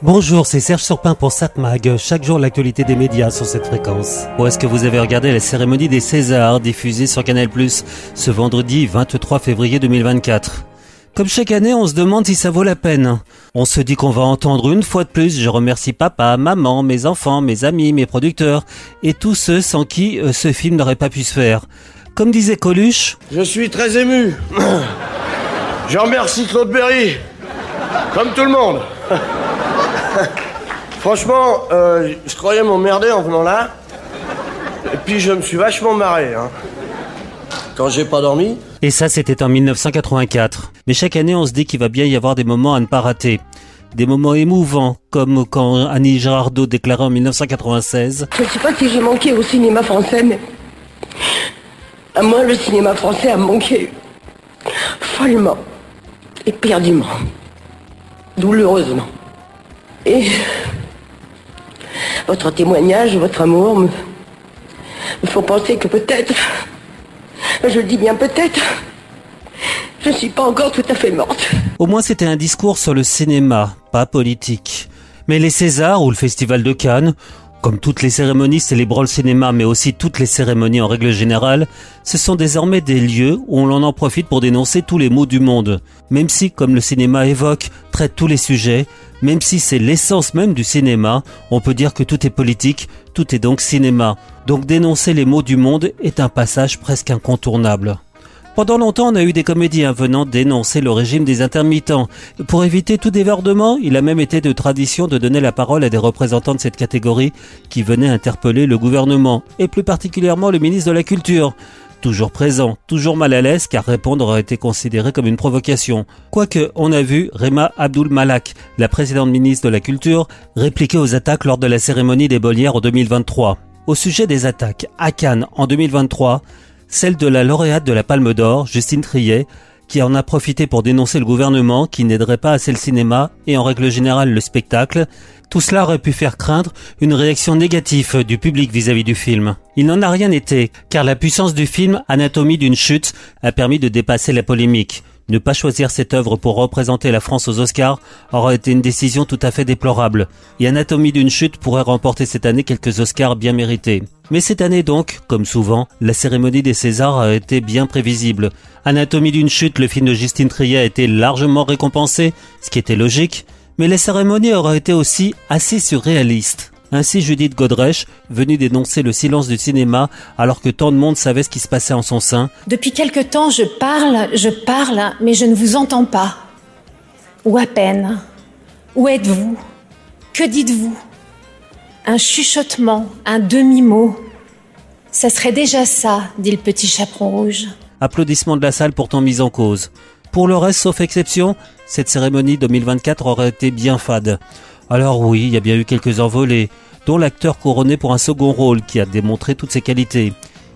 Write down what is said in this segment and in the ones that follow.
Bonjour, c'est Serge Surpin pour Satmag. Chaque jour, l'actualité des médias sur cette fréquence. Ou est-ce que vous avez regardé la cérémonie des Césars diffusée sur Canal+, ce vendredi 23 février 2024 comme chaque année, on se demande si ça vaut la peine. On se dit qu'on va entendre une fois de plus je remercie papa, maman, mes enfants, mes amis, mes producteurs et tous ceux sans qui euh, ce film n'aurait pas pu se faire. Comme disait Coluche, Je suis très ému. Je remercie Claude Berry. Comme tout le monde. Franchement, euh, je croyais m'emmerder en venant là. Et puis je me suis vachement marré. Hein. Quand j'ai pas dormi. Et ça, c'était en 1984. Mais chaque année, on se dit qu'il va bien y avoir des moments à ne pas rater. Des moments émouvants, comme quand Annie Girardot déclarait en 1996 Je sais pas si j'ai manqué au cinéma français, mais. À moi, le cinéma français a manqué. follement. Éperdument. Douloureusement. Votre témoignage, votre amour me. font penser que peut-être. Je le dis bien peut-être. Je ne suis pas encore tout à fait morte. Au moins, c'était un discours sur le cinéma, pas politique. Mais les Césars ou le Festival de Cannes, comme toutes les cérémonies célébrant le cinéma, mais aussi toutes les cérémonies en règle générale, ce sont désormais des lieux où on en profite pour dénoncer tous les maux du monde. Même si, comme le cinéma évoque, traite tous les sujets, même si c'est l'essence même du cinéma, on peut dire que tout est politique, tout est donc cinéma. Donc dénoncer les maux du monde est un passage presque incontournable. Pendant longtemps, on a eu des comédiens venant dénoncer le régime des intermittents. Pour éviter tout déverdement, il a même été de tradition de donner la parole à des représentants de cette catégorie qui venaient interpeller le gouvernement, et plus particulièrement le ministre de la Culture. Toujours présent, toujours mal à l'aise car répondre aurait été considéré comme une provocation. Quoique, on a vu Rema Abdul Malak, la précédente ministre de la Culture, répliquer aux attaques lors de la cérémonie des Bolières en 2023. Au sujet des attaques à Cannes en 2023, celle de la lauréate de la Palme d'Or, Justine Triet, qui en a profité pour dénoncer le gouvernement qui n'aiderait pas assez le cinéma et en règle générale le spectacle. Tout cela aurait pu faire craindre une réaction négative du public vis-à-vis du film. Il n'en a rien été, car la puissance du film Anatomie d'une chute a permis de dépasser la polémique. Ne pas choisir cette œuvre pour représenter la France aux Oscars aurait été une décision tout à fait déplorable. Et Anatomie d'une chute pourrait remporter cette année quelques Oscars bien mérités. Mais cette année donc, comme souvent, la cérémonie des Césars a été bien prévisible. Anatomie d'une chute, le film de Justine Triet a été largement récompensé, ce qui était logique, mais la cérémonie aurait été aussi assez surréaliste. Ainsi Judith Godrèche, venue dénoncer le silence du cinéma alors que tant de monde savait ce qui se passait en son sein. Depuis quelque temps, je parle, je parle, mais je ne vous entends pas. Ou à peine. Où êtes-vous? Que dites-vous? Un chuchotement, un demi-mot. Ça serait déjà ça, dit le petit chaperon rouge. Applaudissements de la salle pourtant mis en cause. Pour le reste, sauf exception, cette cérémonie 2024 aurait été bien fade. Alors oui, il y a bien eu quelques envolées, dont l'acteur couronné pour un second rôle qui a démontré toutes ses qualités.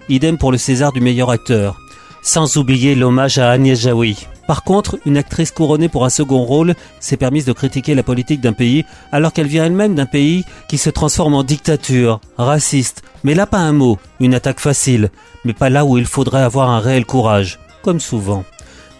Idem pour le César du meilleur acteur. Sans oublier l'hommage à Agnès Jaoui. Par contre, une actrice couronnée pour un second rôle s'est permise de critiquer la politique d'un pays alors qu'elle vient elle-même d'un pays qui se transforme en dictature, raciste. Mais là pas un mot, une attaque facile, mais pas là où il faudrait avoir un réel courage, comme souvent.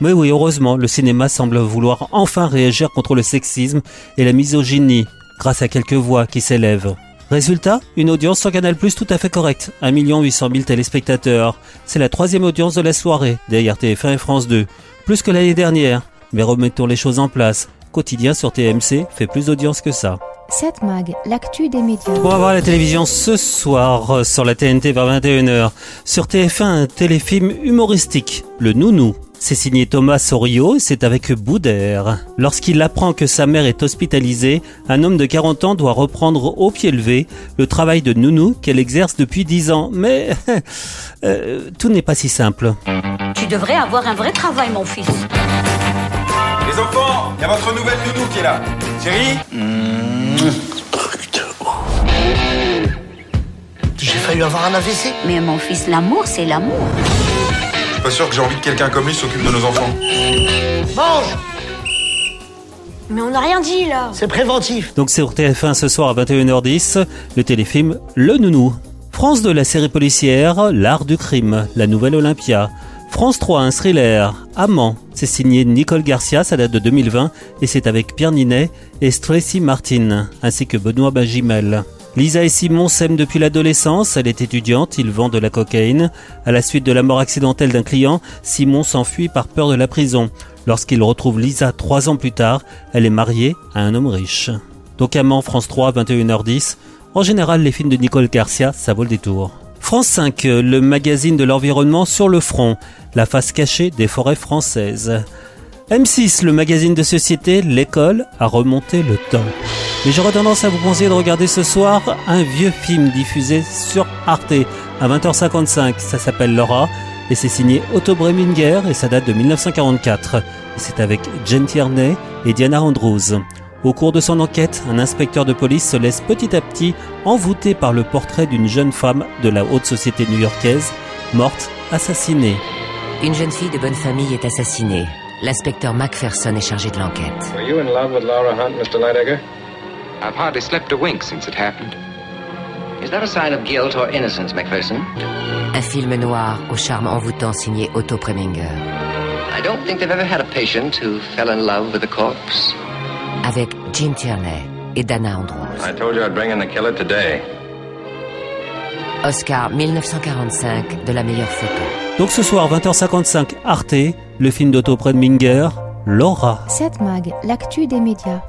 Mais oui, heureusement, le cinéma semble vouloir enfin réagir contre le sexisme et la misogynie, grâce à quelques voix qui s'élèvent. Résultat, une audience sur Canal Plus tout à fait correcte, 1 800 000 téléspectateurs. C'est la troisième audience de la soirée, derrière TF1 et France 2, plus que l'année dernière. Mais remettons les choses en place. Quotidien sur TMC fait plus d'audience que ça. 7 Mag, l'actu des médias. On va voir la télévision ce soir euh, sur la TNT vers 21h. Sur TF1, un téléfilm humoristique, Le Nounou. C'est signé Thomas Sorio et c'est avec Boudère. Lorsqu'il apprend que sa mère est hospitalisée, un homme de 40 ans doit reprendre au pied levé le travail de nounou qu'elle exerce depuis 10 ans. Mais euh, tout n'est pas si simple. Tu devrais avoir un vrai travail, mon fils. Les enfants, il y a votre nouvelle nounou qui est là. Chérie J'ai failli avoir un AVC. Mais mon fils, l'amour, c'est l'amour. Je suis pas sûr que j'ai envie que quelqu'un comme lui s'occupe de nos enfants. Mange Mais on n'a rien dit là. C'est préventif. Donc c'est sur TF1 ce soir à 21h10, le téléfilm Le Nounou. France de la série policière, L'Art du crime, la nouvelle Olympia. France 3, un thriller, Amant. C'est signé Nicole Garcia, ça date de 2020 et c'est avec Pierre Ninet et Tracy Martin, ainsi que Benoît Bagimel. Lisa et Simon s'aiment depuis l'adolescence, elle est étudiante, ils vendent de la cocaïne. À la suite de la mort accidentelle d'un client, Simon s'enfuit par peur de la prison. Lorsqu'il retrouve Lisa trois ans plus tard, elle est mariée à un homme riche. Donc Amant, France 3, 21h10. En général, les films de Nicole Garcia, ça vaut le détour. France 5, le magazine de l'environnement sur le front, la face cachée des forêts françaises. M6, le magazine de société, l'école a remonté le temps. Mais j'aurais tendance à vous conseiller de regarder ce soir un vieux film diffusé sur Arte à 20h55. Ça s'appelle Laura et c'est signé Otto Preminger et ça date de 1944. C'est avec Jen Tierney et Diana Andrews. Au cours de son enquête, un inspecteur de police se laisse petit à petit envoûter par le portrait d'une jeune femme de la haute société new-yorkaise, morte, assassinée. Une jeune fille de bonne famille est assassinée. L'inspecteur Macpherson est chargé de l'enquête. I've hardly slept a wink since it happened. Is that a sign of guilt or innocence, Macpherson? Un film noir au charme envoûtant signé Otto Preminger. I don't think they've ever had a patient who fell in love with a corpse. Avec Jim Tierney et Dana Andrews. I told you I'd bring in the killer today. Oscar 1945 de la meilleure photo. Donc ce soir 20h55 Arte, le film d'Otto Preminger, Laura. 7 Mag, l'actu des médias.